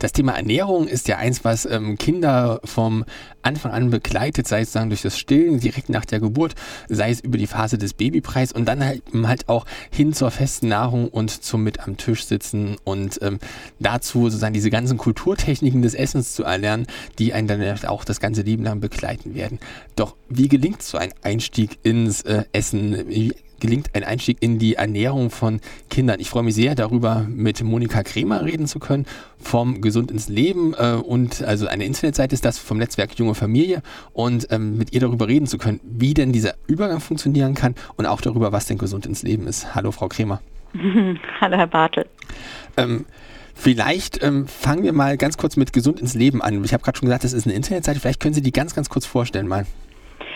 Das Thema Ernährung ist ja eins, was ähm, Kinder vom Anfang an begleitet, sei es sagen durch das Stillen direkt nach der Geburt, sei es über die Phase des Babypreis und dann halt, halt auch hin zur festen Nahrung und zum mit am Tisch sitzen und ähm, dazu sozusagen diese ganzen Kulturtechniken des Essens zu erlernen, die einen dann auch das ganze Leben lang begleiten werden. Doch wie gelingt so ein Einstieg ins äh, Essen? Wie gelingt ein Einstieg in die Ernährung von Kindern. Ich freue mich sehr darüber, mit Monika Kremer reden zu können vom Gesund ins Leben äh, und also eine Internetseite ist das vom Netzwerk Junge Familie und ähm, mit ihr darüber reden zu können, wie denn dieser Übergang funktionieren kann und auch darüber, was denn gesund ins Leben ist. Hallo Frau Kremer. Hallo Herr Bartel. Ähm, Vielleicht ähm, fangen wir mal ganz kurz mit Gesund ins Leben an. Ich habe gerade schon gesagt, das ist eine Internetseite. Vielleicht können Sie die ganz, ganz kurz vorstellen mal.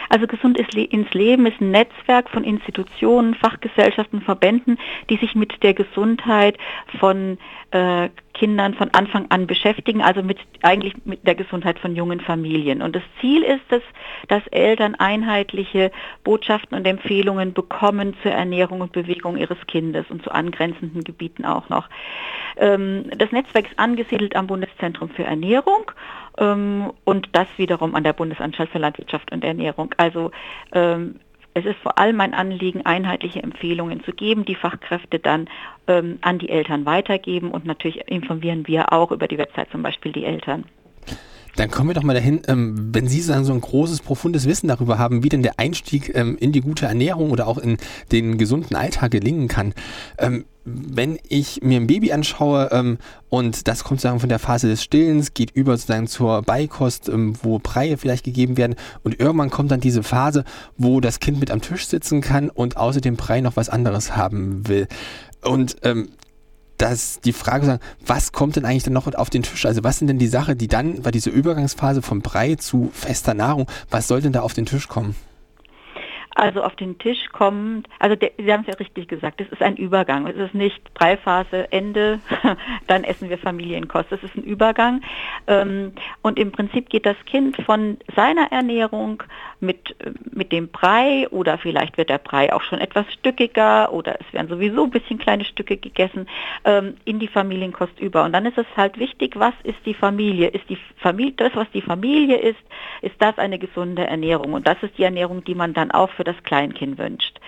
Also Gesund ins Leben ist ein Netzwerk von Institutionen, Fachgesellschaften, Verbänden, die sich mit der Gesundheit von äh, Kindern von Anfang an beschäftigen, also mit eigentlich mit der Gesundheit von jungen Familien. Und das Ziel ist es, dass Eltern einheitliche Botschaften und Empfehlungen bekommen zur Ernährung und Bewegung ihres Kindes und zu angrenzenden Gebieten auch noch. Ähm, das Netzwerk ist angesiedelt am Bundeszentrum für Ernährung und das wiederum an der Bundesanstalt für Landwirtschaft und Ernährung. Also ähm, es ist vor allem ein Anliegen, einheitliche Empfehlungen zu geben, die Fachkräfte dann ähm, an die Eltern weitergeben und natürlich informieren wir auch über die Website zum Beispiel die Eltern. Dann kommen wir doch mal dahin, ähm, wenn Sie sagen, so ein großes, profundes Wissen darüber haben, wie denn der Einstieg ähm, in die gute Ernährung oder auch in den gesunden Alltag gelingen kann. Ähm, wenn ich mir ein Baby anschaue ähm, und das kommt sozusagen von der Phase des Stillens, geht über sozusagen zur Beikost, ähm, wo Breie vielleicht gegeben werden und irgendwann kommt dann diese Phase, wo das Kind mit am Tisch sitzen kann und außer dem Brei noch was anderes haben will. Und ähm, dass die Frage was kommt denn eigentlich dann noch auf den Tisch? Also was sind denn die Sachen, die dann bei dieser Übergangsphase vom Brei zu fester Nahrung, was soll denn da auf den Tisch kommen? Also auf den Tisch kommt, also der, Sie haben es ja richtig gesagt, es ist ein Übergang. Es ist nicht Dreiphase, Ende, dann essen wir Familienkost. Es ist ein Übergang. Ähm, und im Prinzip geht das Kind von seiner Ernährung mit, mit dem Brei oder vielleicht wird der Brei auch schon etwas stückiger oder es werden sowieso ein bisschen kleine Stücke gegessen, ähm, in die Familienkost über. Und dann ist es halt wichtig, was ist die Familie? Ist die Familie, das, was die Familie ist, ist das eine gesunde Ernährung? Und das ist die Ernährung, die man dann auch für das Kleinkind wünscht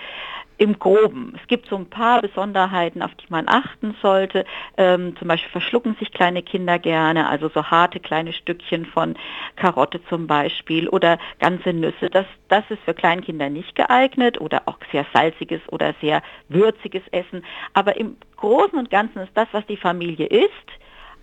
im Groben. Es gibt so ein paar Besonderheiten, auf die man achten sollte. Ähm, zum Beispiel verschlucken sich kleine Kinder gerne, also so harte kleine Stückchen von Karotte zum Beispiel oder ganze Nüsse. Das, das ist für Kleinkinder nicht geeignet oder auch sehr salziges oder sehr würziges Essen. Aber im Großen und Ganzen ist das, was die Familie isst,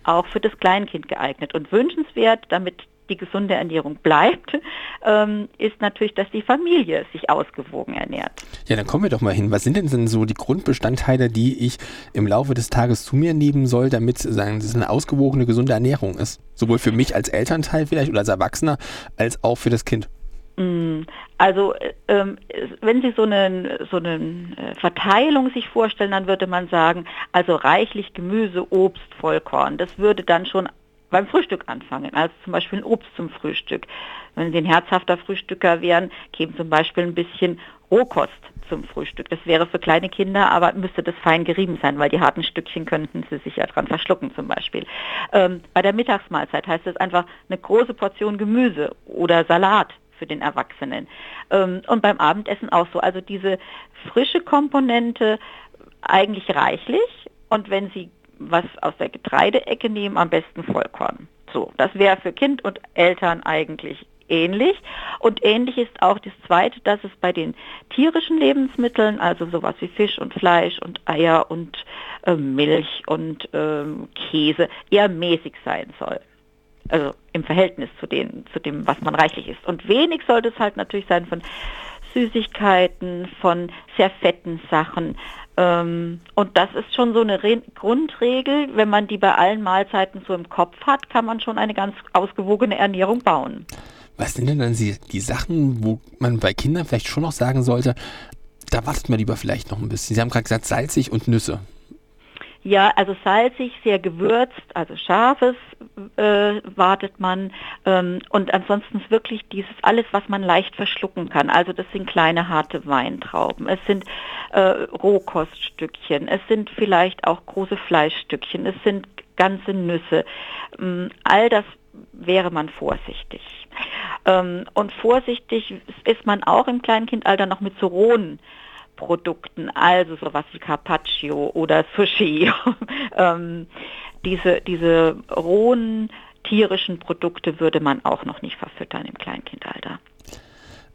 auch für das Kleinkind geeignet und wünschenswert, damit die gesunde Ernährung bleibt, ähm, ist natürlich, dass die Familie sich ausgewogen ernährt. Ja, dann kommen wir doch mal hin. Was sind denn, denn so die Grundbestandteile, die ich im Laufe des Tages zu mir nehmen soll, damit sagen, das eine ausgewogene, gesunde Ernährung ist? Sowohl für mich als Elternteil vielleicht oder als Erwachsener, als auch für das Kind. Mm, also ähm, wenn Sie so eine, so eine äh, Verteilung sich vorstellen, dann würde man sagen, also reichlich Gemüse, Obst, Vollkorn. Das würde dann schon beim Frühstück anfangen, also zum Beispiel ein Obst zum Frühstück. Wenn Sie ein herzhafter Frühstücker wären, käme zum Beispiel ein bisschen Rohkost zum Frühstück. Das wäre für kleine Kinder, aber müsste das fein gerieben sein, weil die harten Stückchen könnten sie sich ja dran verschlucken zum Beispiel. Ähm, bei der Mittagsmahlzeit heißt es einfach eine große Portion Gemüse oder Salat für den Erwachsenen. Ähm, und beim Abendessen auch so. Also diese frische Komponente eigentlich reichlich. Und wenn Sie was aus der Getreideecke nehmen, am besten Vollkorn. So, das wäre für Kind und Eltern eigentlich ähnlich. Und ähnlich ist auch das Zweite, dass es bei den tierischen Lebensmitteln, also sowas wie Fisch und Fleisch und Eier und äh, Milch und äh, Käse, eher mäßig sein soll. Also im Verhältnis zu, den, zu dem, was man reichlich isst. Und wenig sollte es halt natürlich sein von Süßigkeiten, von sehr fetten Sachen, und das ist schon so eine Re Grundregel. Wenn man die bei allen Mahlzeiten so im Kopf hat, kann man schon eine ganz ausgewogene Ernährung bauen. Was sind denn dann die, die Sachen, wo man bei Kindern vielleicht schon noch sagen sollte, da wartet man lieber vielleicht noch ein bisschen. Sie haben gerade gesagt, salzig und Nüsse. Ja, also salzig, sehr gewürzt, also scharfes äh, wartet man. Ähm, und ansonsten ist wirklich dieses alles, was man leicht verschlucken kann. Also das sind kleine harte Weintrauben, es sind äh, Rohkoststückchen, es sind vielleicht auch große Fleischstückchen, es sind ganze Nüsse. Ähm, all das wäre man vorsichtig. Ähm, und vorsichtig ist man auch im Kleinkindalter noch mit so rohen Produkten, also sowas wie Carpaccio oder Sushi. ähm, diese, diese rohen tierischen Produkte würde man auch noch nicht verfüttern im Kleinkindalter.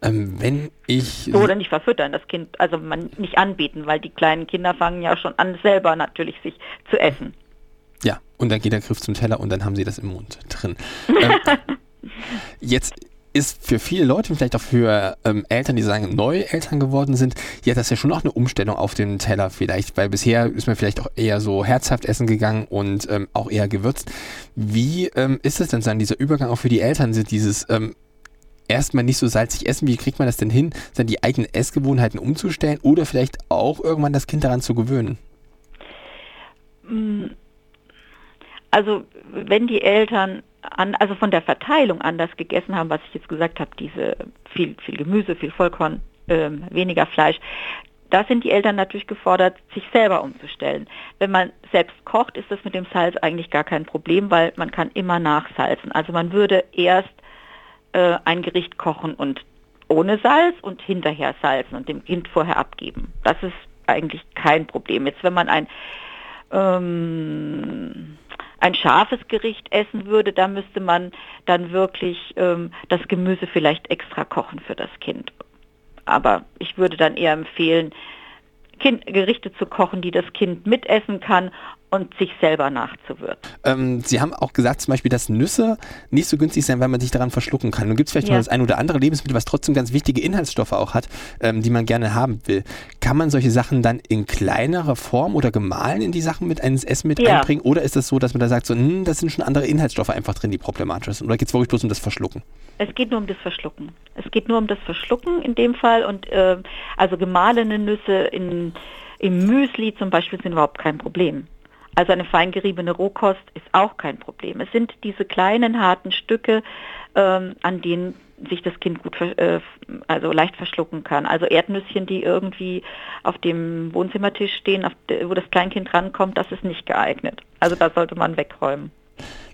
Ähm, wenn ich. Oder nicht verfüttern, das Kind, also man nicht anbieten, weil die kleinen Kinder fangen ja schon an, selber natürlich sich zu essen. Ja, und dann geht der Griff zum Teller und dann haben sie das im Mund drin. ähm, jetzt ist für viele Leute, vielleicht auch für ähm, Eltern, die sagen, neue Eltern geworden sind, ja, das ist ja schon auch eine Umstellung auf den Teller vielleicht, weil bisher ist man vielleicht auch eher so herzhaft essen gegangen und ähm, auch eher gewürzt. Wie ähm, ist es denn dann, dieser Übergang auch für die Eltern, sind dieses ähm, erstmal nicht so salzig essen, wie kriegt man das denn hin, dann die eigenen Essgewohnheiten umzustellen oder vielleicht auch irgendwann das Kind daran zu gewöhnen? Also wenn die Eltern an, also von der Verteilung anders gegessen haben, was ich jetzt gesagt habe, diese viel, viel Gemüse, viel Vollkorn, ähm, weniger Fleisch, da sind die Eltern natürlich gefordert, sich selber umzustellen. Wenn man selbst kocht, ist das mit dem Salz eigentlich gar kein Problem, weil man kann immer nachsalzen. Also man würde erst äh, ein Gericht kochen und ohne Salz und hinterher salzen und dem Kind vorher abgeben. Das ist eigentlich kein Problem. Jetzt wenn man ein ähm, ein scharfes Gericht essen würde, da müsste man dann wirklich ähm, das Gemüse vielleicht extra kochen für das Kind. Aber ich würde dann eher empfehlen, kind, Gerichte zu kochen, die das Kind mitessen kann und sich selber nachzuwirken. Ähm, Sie haben auch gesagt zum Beispiel, dass Nüsse nicht so günstig sein, weil man sich daran verschlucken kann. Nun gibt es vielleicht ja. noch das ein oder andere Lebensmittel, was trotzdem ganz wichtige Inhaltsstoffe auch hat, ähm, die man gerne haben will. Kann man solche Sachen dann in kleinerer Form oder gemahlen in die Sachen mit ins Essen mit ja. einbringen? Oder ist es das so, dass man da sagt, so, hm, das sind schon andere Inhaltsstoffe einfach drin, die problematisch sind? Oder geht es wirklich bloß um das Verschlucken? Es geht nur um das Verschlucken. Es geht nur um das Verschlucken in dem Fall und äh, also gemahlene Nüsse in, im Müsli zum Beispiel sind überhaupt kein Problem. Also eine feingeriebene Rohkost ist auch kein Problem. Es sind diese kleinen harten Stücke, ähm, an denen sich das Kind gut, äh, also leicht verschlucken kann. Also Erdnüsschen, die irgendwie auf dem Wohnzimmertisch stehen, de, wo das Kleinkind rankommt, das ist nicht geeignet. Also da sollte man wegräumen.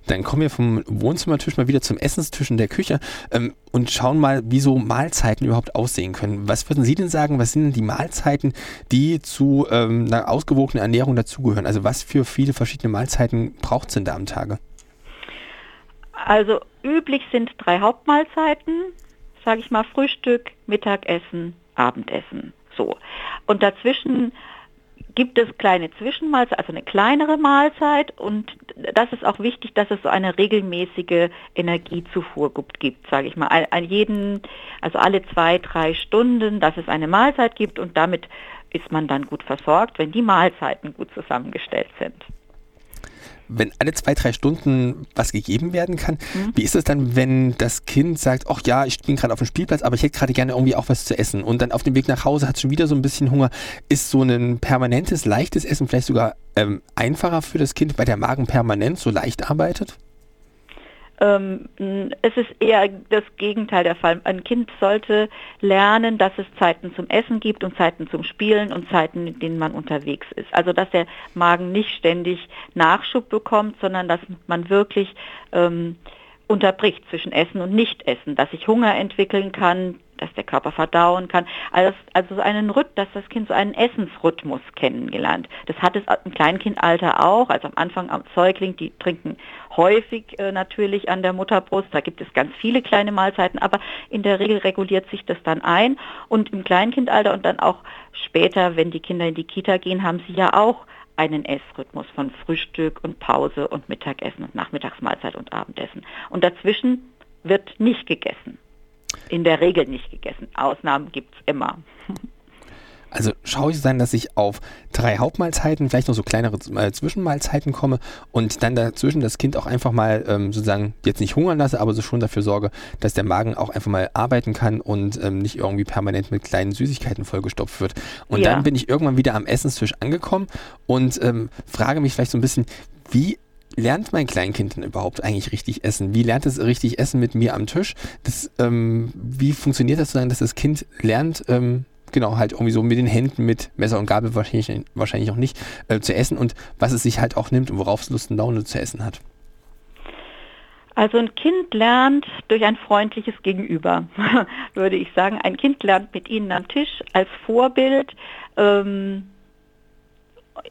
Dann kommen wir vom Wohnzimmertisch mal wieder zum Essenstisch in der Küche ähm, und schauen mal, wie so Mahlzeiten überhaupt aussehen können. Was würden Sie denn sagen, was sind denn die Mahlzeiten, die zu ähm, einer ausgewogenen Ernährung dazugehören? Also was für viele verschiedene Mahlzeiten braucht es denn da am Tage? Also üblich sind drei Hauptmahlzeiten, sage ich mal Frühstück, Mittagessen, Abendessen. So. Und dazwischen gibt es kleine Zwischenmahlzeiten, also eine kleinere Mahlzeit und das ist auch wichtig, dass es so eine regelmäßige Energiezufuhr gibt, sage ich mal, an jeden, also alle zwei, drei Stunden, dass es eine Mahlzeit gibt und damit ist man dann gut versorgt, wenn die Mahlzeiten gut zusammengestellt sind wenn alle zwei, drei Stunden was gegeben werden kann, mhm. wie ist es dann, wenn das Kind sagt, ach ja, ich bin gerade auf dem Spielplatz, aber ich hätte gerade gerne irgendwie auch was zu essen und dann auf dem Weg nach Hause hat es schon wieder so ein bisschen Hunger. Ist so ein permanentes, leichtes Essen vielleicht sogar ähm, einfacher für das Kind, weil der Magen permanent so leicht arbeitet? Ähm, es ist eher das Gegenteil der Fall. Ein Kind sollte lernen, dass es Zeiten zum Essen gibt und Zeiten zum Spielen und Zeiten, in denen man unterwegs ist. Also dass der Magen nicht ständig Nachschub bekommt, sondern dass man wirklich ähm, unterbricht zwischen Essen und Nicht-Essen, dass sich Hunger entwickeln kann, dass der Körper verdauen kann. Also, also einen Rhythmus, dass das Kind so einen Essensrhythmus kennengelernt. Das hat es im Kleinkindalter auch, also am Anfang am Säugling, die trinken häufig äh, natürlich an der Mutterbrust, da gibt es ganz viele kleine Mahlzeiten, aber in der Regel reguliert sich das dann ein und im Kleinkindalter und dann auch später, wenn die Kinder in die Kita gehen, haben sie ja auch einen Essrhythmus von Frühstück und Pause und Mittagessen und Nachmittagsmahlzeit und Abendessen. Und dazwischen wird nicht gegessen in der Regel nicht gegessen. Ausnahmen gibt es immer. Also schaue ich dann, dass ich auf drei Hauptmahlzeiten, vielleicht noch so kleinere äh, Zwischenmahlzeiten komme und dann dazwischen das Kind auch einfach mal ähm, sozusagen jetzt nicht hungern lasse, aber so schon dafür sorge, dass der Magen auch einfach mal arbeiten kann und ähm, nicht irgendwie permanent mit kleinen Süßigkeiten vollgestopft wird. Und ja. dann bin ich irgendwann wieder am Essenstisch angekommen und ähm, frage mich vielleicht so ein bisschen, wie lernt mein Kleinkind denn überhaupt eigentlich richtig essen? Wie lernt es richtig essen mit mir am Tisch? Das, ähm, wie funktioniert das so, dass das Kind lernt, ähm, genau, halt irgendwie so mit den Händen, mit Messer und Gabel wahrscheinlich, wahrscheinlich auch nicht, äh, zu essen und was es sich halt auch nimmt und worauf es Lust und Laune zu essen hat? Also ein Kind lernt durch ein freundliches Gegenüber, würde ich sagen. Ein Kind lernt mit Ihnen am Tisch als Vorbild. Ähm,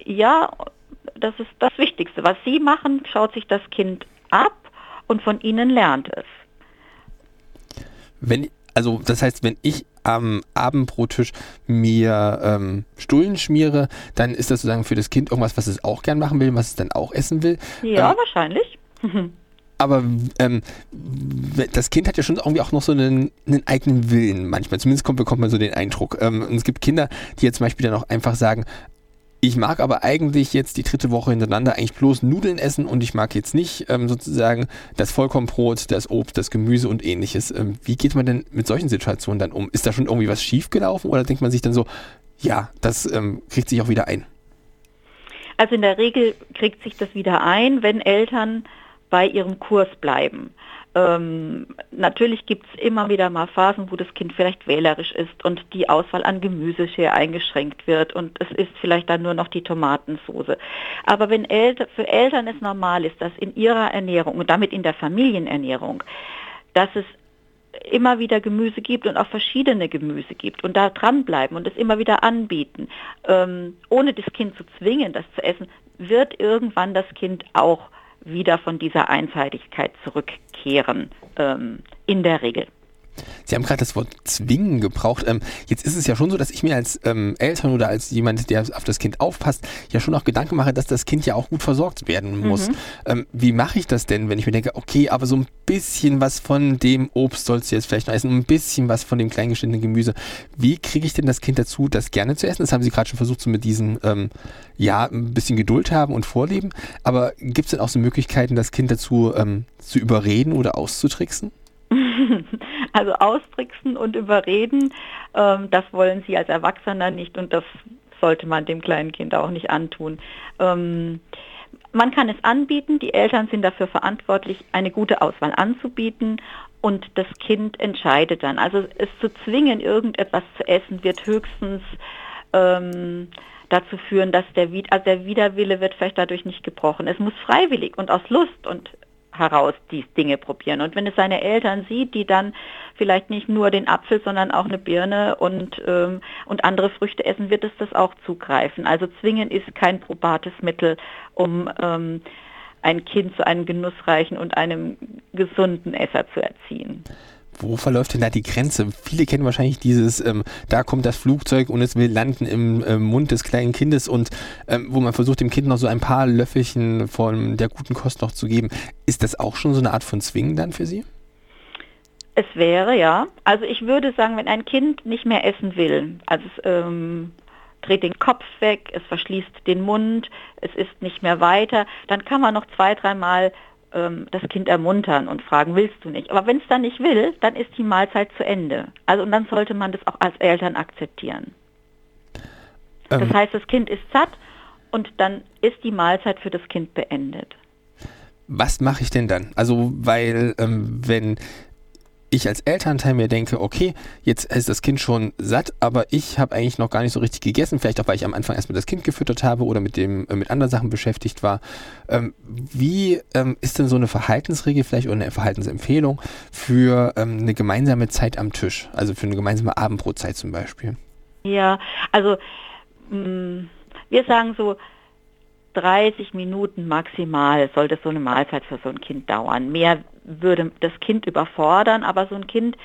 ja, das ist das Wichtigste. Was Sie machen, schaut sich das Kind ab und von Ihnen lernt es. Wenn, also das heißt, wenn ich am Abendbrottisch mir ähm, Stullen schmiere, dann ist das sozusagen für das Kind irgendwas, was es auch gern machen will, was es dann auch essen will. Ja, ähm, wahrscheinlich. aber ähm, das Kind hat ja schon irgendwie auch noch so einen, einen eigenen Willen manchmal. Zumindest kommt, bekommt man so den Eindruck. Ähm, und es gibt Kinder, die jetzt zum Beispiel dann auch einfach sagen, ich mag aber eigentlich jetzt die dritte Woche hintereinander eigentlich bloß Nudeln essen und ich mag jetzt nicht ähm, sozusagen das Vollkornbrot, das Obst, das Gemüse und ähnliches. Ähm, wie geht man denn mit solchen Situationen dann um? Ist da schon irgendwie was schiefgelaufen oder denkt man sich dann so, ja, das ähm, kriegt sich auch wieder ein? Also in der Regel kriegt sich das wieder ein, wenn Eltern bei ihrem Kurs bleiben. Ähm, natürlich gibt es immer wieder mal Phasen, wo das Kind vielleicht wählerisch ist und die Auswahl an Gemüse sehr eingeschränkt wird und es ist vielleicht dann nur noch die Tomatensoße. Aber wenn Eltern, für Eltern es normal ist, dass in ihrer Ernährung und damit in der Familienernährung, dass es immer wieder Gemüse gibt und auch verschiedene Gemüse gibt und da dranbleiben und es immer wieder anbieten, ähm, ohne das Kind zu zwingen, das zu essen, wird irgendwann das Kind auch wieder von dieser Einseitigkeit zurückkehren, ähm, in der Regel. Sie haben gerade das Wort zwingen gebraucht. Ähm, jetzt ist es ja schon so, dass ich mir als ähm, Eltern oder als jemand, der auf das Kind aufpasst, ja schon auch Gedanken mache, dass das Kind ja auch gut versorgt werden muss. Mhm. Ähm, wie mache ich das denn, wenn ich mir denke, okay, aber so ein bisschen was von dem Obst sollst du jetzt vielleicht noch essen, ein bisschen was von dem kleingeschnittenen Gemüse. Wie kriege ich denn das Kind dazu, das gerne zu essen? Das haben Sie gerade schon versucht, so mit diesem, ähm, ja, ein bisschen Geduld haben und vorleben. Aber gibt es denn auch so Möglichkeiten, das Kind dazu ähm, zu überreden oder auszutricksen? Also austricksen und überreden, ähm, das wollen sie als Erwachsener nicht und das sollte man dem kleinen Kind auch nicht antun. Ähm, man kann es anbieten, die Eltern sind dafür verantwortlich, eine gute Auswahl anzubieten und das Kind entscheidet dann. Also es zu zwingen, irgendetwas zu essen, wird höchstens ähm, dazu führen, dass der, also der Widerwille wird vielleicht dadurch nicht gebrochen. Es muss freiwillig und aus Lust und heraus die Dinge probieren. Und wenn es seine Eltern sieht, die dann vielleicht nicht nur den Apfel, sondern auch eine Birne und, ähm, und andere Früchte essen, wird es das auch zugreifen. Also zwingen ist kein probates Mittel, um ähm, ein Kind zu einem genussreichen und einem gesunden Esser zu erziehen wo verläuft denn da die Grenze? Viele kennen wahrscheinlich dieses, ähm, da kommt das Flugzeug und es will landen im äh, Mund des kleinen Kindes und ähm, wo man versucht, dem Kind noch so ein paar Löffelchen von der guten Kost noch zu geben. Ist das auch schon so eine Art von Zwingen dann für Sie? Es wäre, ja. Also ich würde sagen, wenn ein Kind nicht mehr essen will, also es ähm, dreht den Kopf weg, es verschließt den Mund, es isst nicht mehr weiter, dann kann man noch zwei, dreimal ähm, das Kind ermuntern und fragen, willst du nicht? Aber wenn es dann nicht will, dann ist die Mahlzeit zu Ende. Also und dann sollte man das auch als Eltern akzeptieren. Ähm. Das heißt, das Kind ist satt und dann ist die Mahlzeit für das Kind beendet. Was mache ich denn dann? Also, weil ähm, wenn ich als Elternteil mir denke, okay, jetzt ist das Kind schon satt, aber ich habe eigentlich noch gar nicht so richtig gegessen, vielleicht auch, weil ich am Anfang erstmal das Kind gefüttert habe oder mit dem äh, mit anderen Sachen beschäftigt war. Ähm, wie ähm, ist denn so eine Verhaltensregel vielleicht oder eine Verhaltensempfehlung für ähm, eine gemeinsame Zeit am Tisch, also für eine gemeinsame Abendbrotzeit zum Beispiel? Ja, also mh, mm, wir sagen so 30 Minuten maximal sollte so eine Mahlzeit für so ein Kind dauern. Mehr würde das Kind überfordern, aber so ein Kind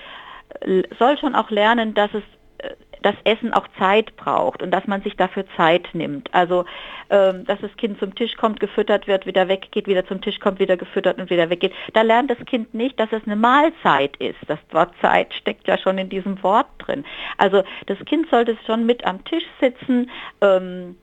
äh, soll schon auch lernen, dass es äh, das Essen auch Zeit braucht und dass man sich dafür Zeit nimmt. Also, ähm, dass das Kind zum Tisch kommt, gefüttert wird, wieder weggeht, wieder zum Tisch kommt, wieder gefüttert und wieder weggeht. Da lernt das Kind nicht, dass es eine Mahlzeit ist. Das Wort Zeit steckt ja schon in diesem Wort drin. Also das Kind sollte schon mit am Tisch sitzen. Ähm,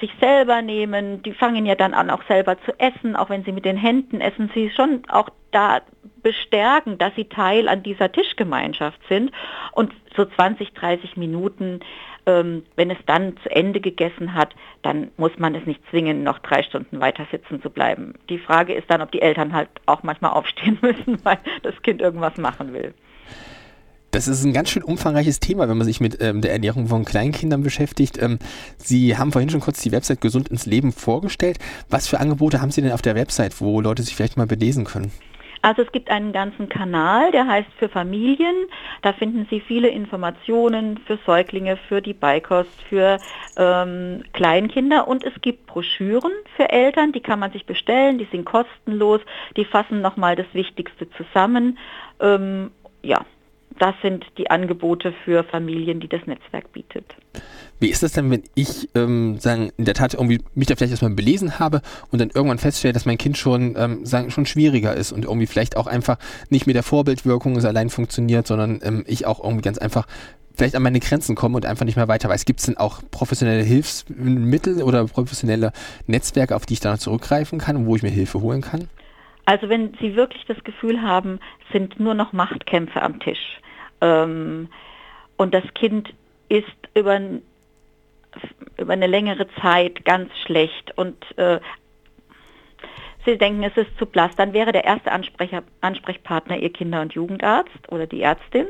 sich selber nehmen, die fangen ja dann an, auch selber zu essen, auch wenn sie mit den Händen essen, sie schon auch da bestärken, dass sie Teil an dieser Tischgemeinschaft sind. Und so 20, 30 Minuten, ähm, wenn es dann zu Ende gegessen hat, dann muss man es nicht zwingen, noch drei Stunden weiter sitzen zu bleiben. Die Frage ist dann, ob die Eltern halt auch manchmal aufstehen müssen, weil das Kind irgendwas machen will. Das ist ein ganz schön umfangreiches Thema, wenn man sich mit ähm, der Ernährung von Kleinkindern beschäftigt. Ähm, Sie haben vorhin schon kurz die Website Gesund ins Leben vorgestellt. Was für Angebote haben Sie denn auf der Website, wo Leute sich vielleicht mal belesen können? Also es gibt einen ganzen Kanal, der heißt für Familien. Da finden Sie viele Informationen für Säuglinge, für die Beikost, für ähm, Kleinkinder und es gibt Broschüren für Eltern, die kann man sich bestellen, die sind kostenlos, die fassen nochmal das Wichtigste zusammen. Ähm, ja, das sind die Angebote für Familien, die das Netzwerk bietet. Wie ist das denn, wenn ich ähm, sagen, in der Tat irgendwie mich da vielleicht erstmal belesen habe und dann irgendwann feststelle, dass mein Kind schon, ähm, sagen, schon schwieriger ist und irgendwie vielleicht auch einfach nicht mit der Vorbildwirkung allein funktioniert, sondern ähm, ich auch irgendwie ganz einfach vielleicht an meine Grenzen komme und einfach nicht mehr weiter weiß. Gibt es denn auch professionelle Hilfsmittel oder professionelle Netzwerke, auf die ich dann zurückgreifen kann und wo ich mir Hilfe holen kann? Also wenn Sie wirklich das Gefühl haben, sind nur noch Machtkämpfe am Tisch ähm, und das Kind ist über, über eine längere Zeit ganz schlecht. Und äh, Sie denken, es ist zu blass, dann wäre der erste Ansprechpartner Ihr Kinder- und Jugendarzt oder die Ärztin,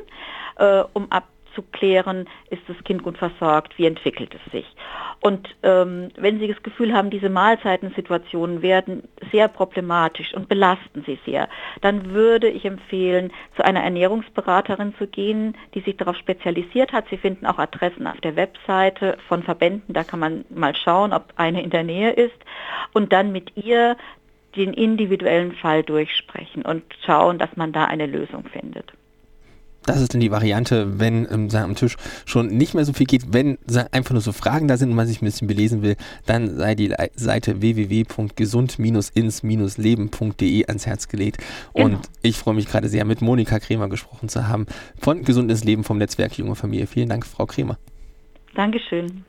äh, um ab abzuklären, ist das Kind gut versorgt, wie entwickelt es sich. Und ähm, wenn Sie das Gefühl haben, diese Mahlzeitensituationen werden sehr problematisch und belasten Sie sehr, dann würde ich empfehlen, zu einer Ernährungsberaterin zu gehen, die sich darauf spezialisiert hat. Sie finden auch Adressen auf der Webseite von Verbänden, da kann man mal schauen, ob eine in der Nähe ist und dann mit ihr den individuellen Fall durchsprechen und schauen, dass man da eine Lösung findet. Das ist dann die Variante, wenn ähm, am Tisch schon nicht mehr so viel geht. Wenn einfach nur so Fragen da sind und man sich ein bisschen belesen will, dann sei die Seite www.gesund-ins-leben.de ans Herz gelegt. Und genau. ich freue mich gerade sehr, mit Monika Kremer gesprochen zu haben von Gesund ins Leben vom Netzwerk Junge Familie. Vielen Dank, Frau Kremer. Dankeschön.